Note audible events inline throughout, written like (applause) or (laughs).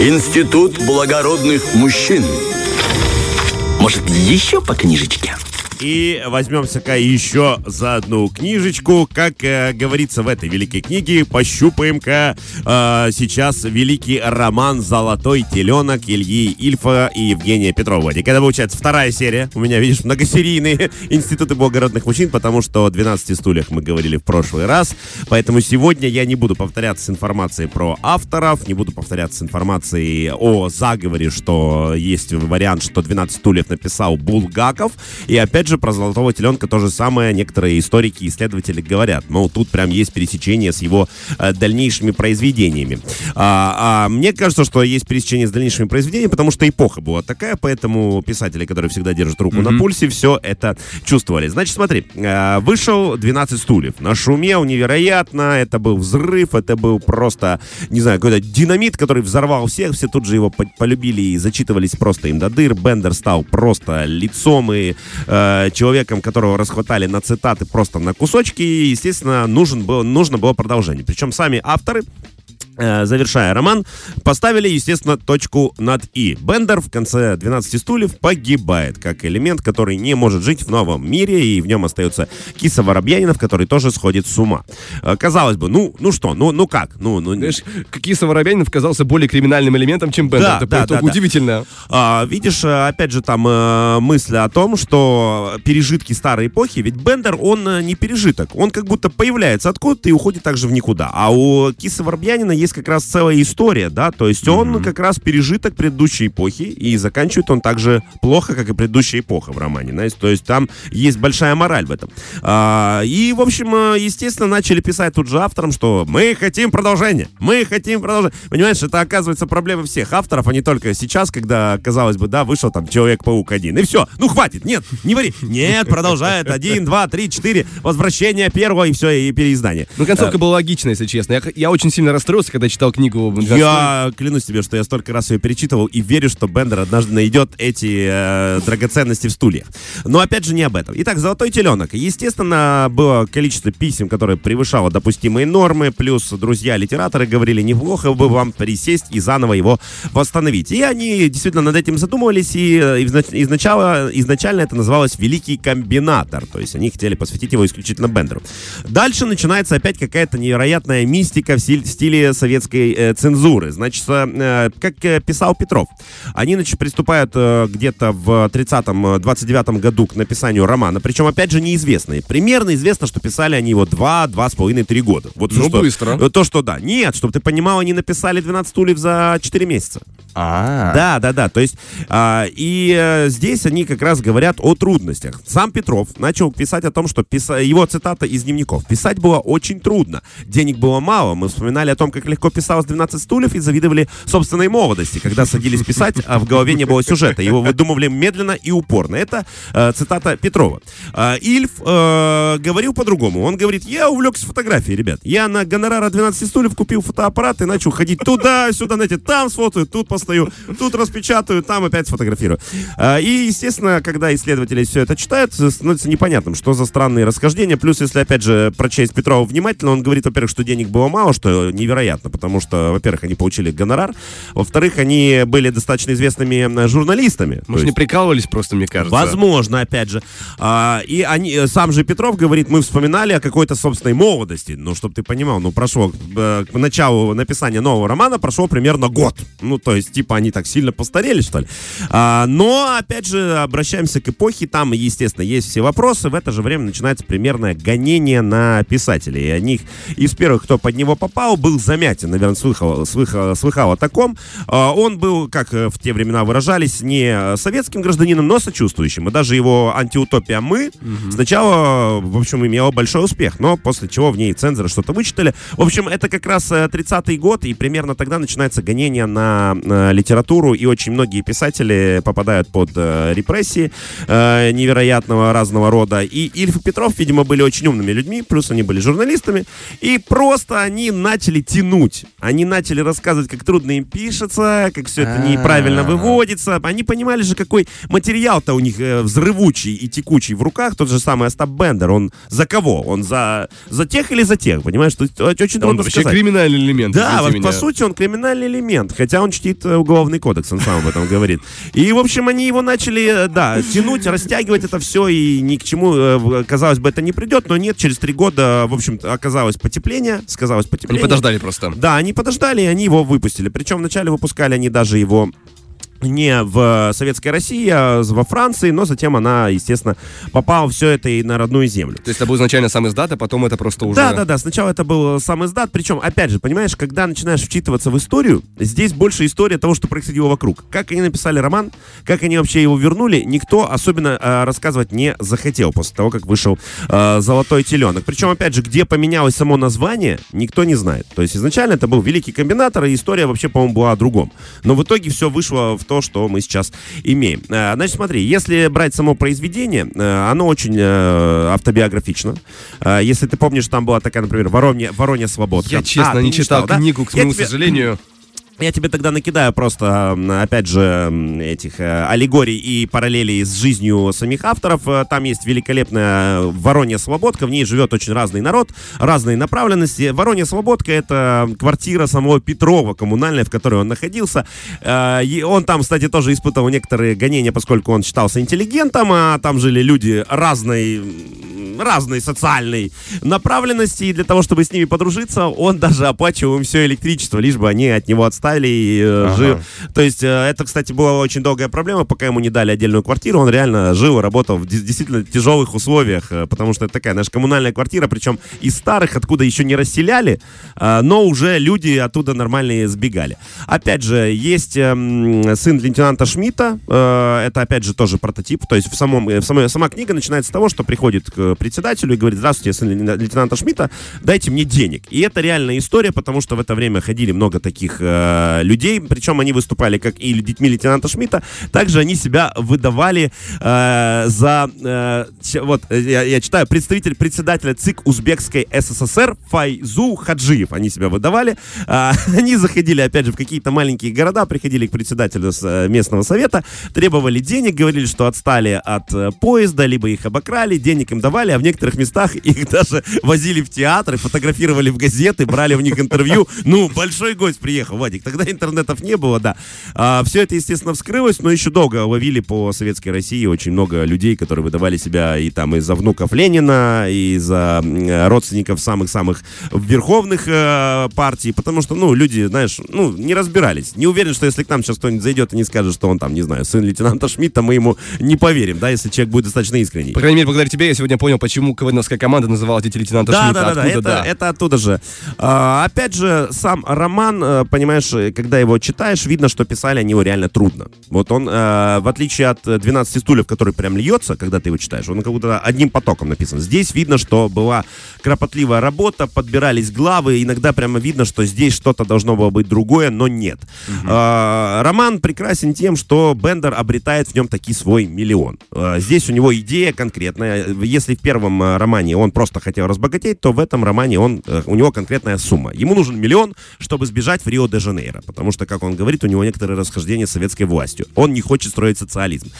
Институт благородных мужчин. Может, еще по книжечке? И возьмемся-ка еще за одну книжечку. Как э, говорится в этой великой книге, пощупаем-ка э, сейчас великий роман «Золотой теленок» Ильи Ильфа и Евгения Петрова. И когда получается вторая серия, у меня, видишь, многосерийные (laughs) институты благородных мужчин, потому что о 12 стульях мы говорили в прошлый раз. Поэтому сегодня я не буду повторяться с информацией про авторов, не буду повторяться с информацией о заговоре, что есть вариант, что 12 стульев написал Булгаков. И опять опять же, про «Золотого теленка» то же самое некоторые историки и исследователи говорят. Ну, тут прям есть пересечение с его э, дальнейшими произведениями. А, а мне кажется, что есть пересечение с дальнейшими произведениями, потому что эпоха была такая, поэтому писатели, которые всегда держат руку mm-hmm. на пульсе, все это чувствовали. Значит, смотри, э, вышел 12 стульев. Нашумел невероятно, это был взрыв, это был просто, не знаю, какой-то динамит, который взорвал всех, все тут же его полюбили и зачитывались просто им до дыр. Бендер стал просто лицом и э, человеком, которого расхватали на цитаты просто на кусочки, и, естественно, нужен был, нужно было продолжение. Причем сами авторы Э, завершая роман, поставили, естественно, точку над «и». Бендер в конце «12 стульев» погибает, как элемент, который не может жить в новом мире, и в нем остается киса Воробьянинов, который тоже сходит с ума. Э, казалось бы, ну, ну что, ну, ну как? Ну, ну... Знаешь, киса Воробьянинов казался более криминальным элементом, чем Бендер. Да, Это да, да, удивительно. Да. А, видишь, э, опять же, там э, мысль о том, что пережитки старой эпохи, ведь Бендер, он не пережиток, он как будто появляется откуда-то и уходит также в никуда. А у кисы Воробьянина есть как раз целая история, да, то есть он mm-hmm. как раз пережиток предыдущей эпохи, и заканчивает он так же плохо, как и предыдущая эпоха в романе, знаете, то есть там есть большая мораль в этом. А, и, в общем, э, естественно, начали писать тут же авторам, что мы хотим продолжения, мы хотим продолжения. Понимаешь, это оказывается проблема всех авторов, а не только сейчас, когда, казалось бы, да, вышел там Человек-паук один, и все, ну хватит, нет, не вари, нет, продолжает, один, два, три, четыре, возвращение первого, и все, и переиздание. Ну, концовка а, была логичная, если честно. Я, я очень сильно расстроился, когда читал книгу. Я клянусь тебе, что я столько раз ее перечитывал и верю, что Бендер однажды найдет эти э, драгоценности в стульях. Но опять же не об этом. Итак, «Золотой теленок». Естественно, было количество писем, которое превышало допустимые нормы, плюс друзья-литераторы говорили, неплохо бы вам присесть и заново его восстановить. И они действительно над этим задумывались, и э, изначально, изначально это называлось «Великий комбинатор». То есть они хотели посвятить его исключительно Бендеру. Дальше начинается опять какая-то невероятная мистика в стиле советской э, цензуры. Значит, э, как э, писал Петров, они значит, приступают где-то в 30-м, 29-м году к написанию романа, причем, опять же, неизвестные. Примерно известно, что писали они его 2, 2,5-3 года. Вот ну, что, быстро. То, что да. Нет, чтобы ты понимал, они написали 12 стульев за 4 месяца. А, да, да, да. То есть а, и а, здесь они как раз говорят о трудностях. Сам Петров начал писать о том, что писа... его цитата из дневников. Писать было очень трудно. Денег было мало. Мы вспоминали о том, как легко писалось 12 стульев и завидовали собственной молодости, когда садились писать, а в голове не было сюжета. Его выдумывали медленно и упорно. Это а, цитата Петрова. А, Ильф а, говорил по-другому. Он говорит, я увлекся фотографией, ребят. Я на гонорара 12 стульев купил фотоаппарат и начал ходить туда-сюда, знаете, там сфотою, тут поставлю стою, тут распечатаю, там опять сфотографирую. А, и, естественно, когда исследователи все это читают, становится непонятным, что за странные расхождения. Плюс, если, опять же, прочесть Петрова внимательно, он говорит, во-первых, что денег было мало, что невероятно, потому что, во-первых, они получили гонорар, во-вторых, они были достаточно известными журналистами. Может, не прикалывались просто, мне кажется. Возможно, опять же. А, и они, сам же Петров говорит, мы вспоминали о какой-то собственной молодости. Ну, чтобы ты понимал, ну, прошло э, к началу написания нового романа прошло примерно год. Ну, то есть, типа, они так сильно постарели, что ли. А, но, опять же, обращаемся к эпохе, там, естественно, есть все вопросы. В это же время начинается примерное гонение на писателей. И одних из первых, кто под него попал, был Замятин, наверное, слыхал, слыхал, слыхал о таком. А, он был, как в те времена выражались, не советским гражданином, но сочувствующим. И даже его антиутопия «Мы» угу. сначала, в общем, имела большой успех, но после чего в ней цензоры что-то вычитали. В общем, это как раз 30-й год, и примерно тогда начинается гонение на э, литературу, и очень многие писатели попадают под э, репрессии э, невероятного разного рода. И Ильф и Петров, видимо, были очень умными людьми, плюс они были журналистами, и просто они начали тянуть. Они начали рассказывать, как трудно им пишется, как все это неправильно выводится. Они понимали же, какой материал-то у них э, взрывучий и текучий в руках. Тот же самый Остап Бендер, он за кого? Он за, за тех или за тех, понимаешь? То есть, очень трудно он вообще сказать. криминальный элемент. Да, вот, по сути, он криминальный элемент, хотя он чтит э, уголовный кодекс, он сам об этом говорит. И, в общем, они его начали, э, да, тянуть, растягивать это все, и ни к чему, казалось бы, это не придет, но нет, через три года, в общем оказалось потепление, сказалось потепление. Они подождали просто. Да, они подождали, и они его выпустили. Причем вначале выпускали они даже его не в Советской России, а во Франции, но затем она, естественно, попала все это и на родную землю. То есть это был изначально сам издат, а потом это просто уже... Да, да, да, сначала это был сам издат, причем, опять же, понимаешь, когда начинаешь вчитываться в историю, здесь больше история того, что происходило вокруг. Как они написали роман, как они вообще его вернули, никто особенно э, рассказывать не захотел после того, как вышел э, «Золотой теленок». Причем, опять же, где поменялось само название, никто не знает. То есть изначально это был «Великий комбинатор», и история вообще, по-моему, была о другом. Но в итоге все вышло в то, что мы сейчас имеем. Э, значит, смотри, если брать само произведение, э, оно очень э, автобиографично. Если ты помнишь, там была такая, например, Воронья, Воронья Свободка. Я, честно, а, не читал, читал книгу, да? к моему тебе... сожалению. Я тебе тогда накидаю просто, опять же, этих э, аллегорий и параллелей с жизнью самих авторов. Э, там есть великолепная Воронья Свободка, в ней живет очень разный народ, разные направленности. Воронья Свободка — это квартира самого Петрова, коммунальная, в которой он находился. Э, и он там, кстати, тоже испытывал некоторые гонения, поскольку он считался интеллигентом, а там жили люди разной разной социальной направленности, и для того, чтобы с ними подружиться, он даже оплачивал им все электричество, лишь бы они от него отстали оставили и э, ага. жил. То есть э, это, кстати, была очень долгая проблема, пока ему не дали отдельную квартиру, он реально жил, работал в действительно тяжелых условиях, э, потому что это такая наша коммунальная квартира, причем из старых, откуда еще не расселяли, но уже люди оттуда нормальные сбегали. Опять же, есть эм, сын лейтенанта Шмидта, это опять же тоже прототип, то есть в самом, в самой, сама книга начинается с того, что приходит к председателю и говорит, здравствуйте, сын лейтенанта Шмидта, дайте мне денег. И это реальная история, потому что в это время ходили много таких Э, людей, причем они выступали как и детьми лейтенанта Шмидта, также они себя выдавали э, за, э, вот, я, я читаю, представитель председателя ЦИК Узбекской СССР Файзу Хаджиев, они себя выдавали, э, (laughs) они заходили, опять же, в какие-то маленькие города, приходили к председателю э, местного совета, требовали денег, говорили, что отстали от э, поезда, либо их обокрали, денег им давали, а в некоторых местах (laughs) их даже возили в театры, фотографировали в газеты, брали в них интервью. Ну, большой гость приехал, Вадик. Тогда интернетов не было, да. А, все это, естественно, вскрылось, но еще долго ловили по советской России очень много людей, которые выдавали себя и там из-за внуков Ленина, и за родственников самых-самых верховных э, партий, потому что, ну, люди, знаешь, ну, не разбирались. Не уверен, что если к нам сейчас кто-нибудь зайдет и не скажет, что он там, не знаю, сын лейтенанта Шмидта, мы ему не поверим, да, если человек будет достаточно искренний. По крайней мере, благодаря тебе я сегодня понял, почему КВНовская команда называла дети лейтенанта да, Шмидта. Да, да, да, это, да, это оттуда же. А, опять же, сам роман, э, понимаешь, когда его читаешь, видно, что писали они его реально трудно. Вот он, э, в отличие от 12 стульев, который прям льется, когда ты его читаешь, он как будто одним потоком написан. Здесь видно, что была кропотливая работа, подбирались главы, иногда прямо видно, что здесь что-то должно было быть другое, но нет. Угу. Э, роман прекрасен тем, что Бендер обретает в нем таки свой миллион. Э, здесь у него идея конкретная. Если в первом э, романе он просто хотел разбогатеть, то в этом романе он, э, у него конкретная сумма. Ему нужен миллион, чтобы сбежать в Рио-де-Жанейро потому что, как он говорит, у него некоторые расхождения с советской властью. Он не хочет строить социализм.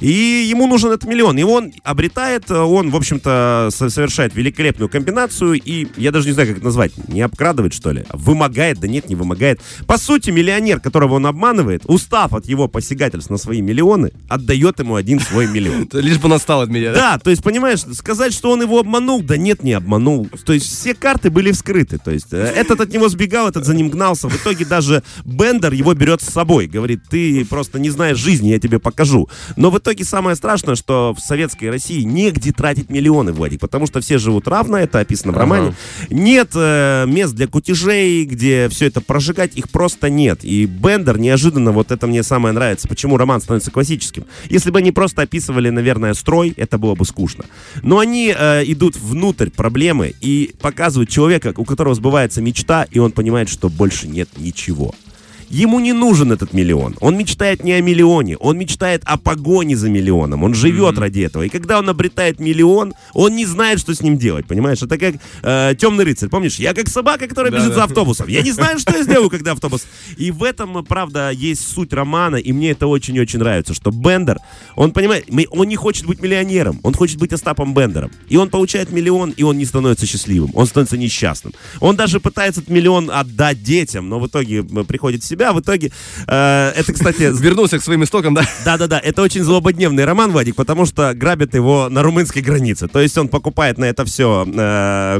И ему нужен этот миллион. И он обретает, он, в общем-то, совершает великолепную комбинацию, и я даже не знаю, как это назвать, не обкрадывает, что ли, вымогает, да нет, не вымогает. По сути, миллионер, которого он обманывает, устав от его посягательств на свои миллионы, отдает ему один свой миллион. (laughs) Лишь бы настал от меня, да? Да, то есть, понимаешь, сказать, что он его обманул, да нет, не обманул. То есть, все карты были вскрыты. То есть, э, этот от него сбегал, этот за ним гнался. В итоге даже Бендер его берет с собой. Говорит, ты просто не знаешь жизни, я тебе покажу. Но в итоге самое страшное, что в советской России негде тратить миллионы, Владик, потому что все живут равно, это описано в романе. Нет э, мест для кутежей, где все это прожигать, их просто нет. И Бендер неожиданно, вот это мне самое нравится, почему роман становится классическим. Если бы они просто описывали, наверное, строй, это было бы скучно. Но они э, идут внутрь проблемы и показывают человека, у которого сбывается мечта, и он понимает, что больше нет ничего всего – Ему не нужен этот миллион. Он мечтает не о миллионе, он мечтает о погоне за миллионом. Он живет mm-hmm. ради этого. И когда он обретает миллион, он не знает, что с ним делать, понимаешь? Это как э, темный рыцарь. Помнишь, я как собака, которая бежит за автобусом. Я не знаю, что я сделаю, когда автобус. И в этом, правда, есть суть романа, и мне это очень-очень нравится, что Бендер, он понимает, он не хочет быть миллионером, он хочет быть Остапом Бендером. И он получает миллион, и он не становится счастливым, он становится несчастным. Он даже пытается этот миллион отдать детям, но в итоге э, приходит в себя, в итоге... Э, это, кстати... (laughs) Вернулся к своим истокам, да? Да-да-да, это очень злободневный роман, Вадик, потому что грабят его на румынской границе. То есть он покупает на это все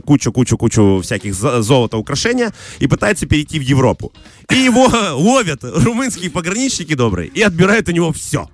кучу-кучу-кучу э, всяких золота украшения и пытается перейти в Европу. И его (laughs) ловят румынские пограничники добрые и отбирают у него все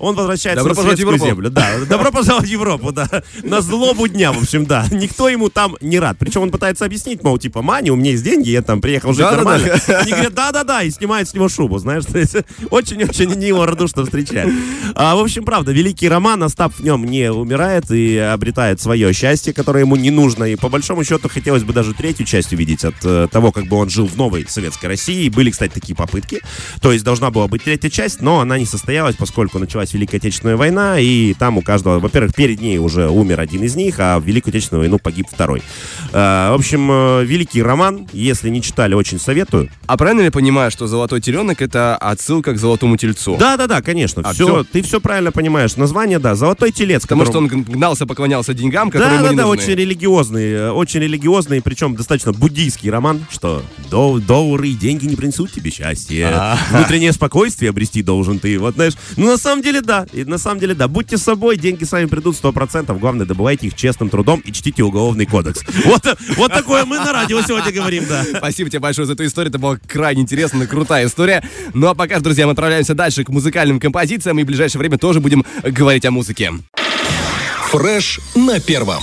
он возвращается Добро на светскую землю. Да, добро пожаловать в Европу, да. На злобу дня, в общем, да. Никто ему там не рад. Причем он пытается объяснить, мол, типа, Мани, у меня есть деньги, я там приехал жить да, нормально. Да, да. Они говорят, да-да-да, и снимают с него шубу, знаешь. (laughs) Очень-очень не его радушно встречают. А, в общем, правда, великий роман, Остап в нем не умирает и обретает свое счастье, которое ему не нужно. И по большому счету хотелось бы даже третью часть увидеть от э, того, как бы он жил в новой советской России. Были, кстати, такие попытки. То есть должна была быть третья часть, но она не состоялась, поскольку началась Великая Отечественная война, и там у каждого, во-первых, перед ней уже умер один из них, а в Великую Отечественную войну погиб второй. Э, в общем, э, великий роман, если не читали, очень советую. А правильно ли понимаю, что «Золотой теленок» — это отсылка к «Золотому тельцу»? Да-да-да, конечно. А, все, все, ты все правильно понимаешь. Название, да, «Золотой телец». Потому которому... что он гнался, поклонялся деньгам, которые да, да, да, очень религиозный, э, очень религиозный, причем достаточно буддийский роман, что доллары и деньги не принесут тебе счастья. А-а-а. Внутреннее спокойствие обрести должен ты. Вот, знаешь, ну, на самом деле, да. И на самом деле, да, будьте собой, деньги сами придут 100%. Главное, добывайте их честным трудом и чтите уголовный кодекс. Вот, вот такое мы на радио сегодня говорим, да. Спасибо тебе большое за эту историю. Это была крайне интересная, крутая история. Ну а пока, друзья, мы отправляемся дальше к музыкальным композициям и в ближайшее время тоже будем говорить о музыке. Фреш на первом.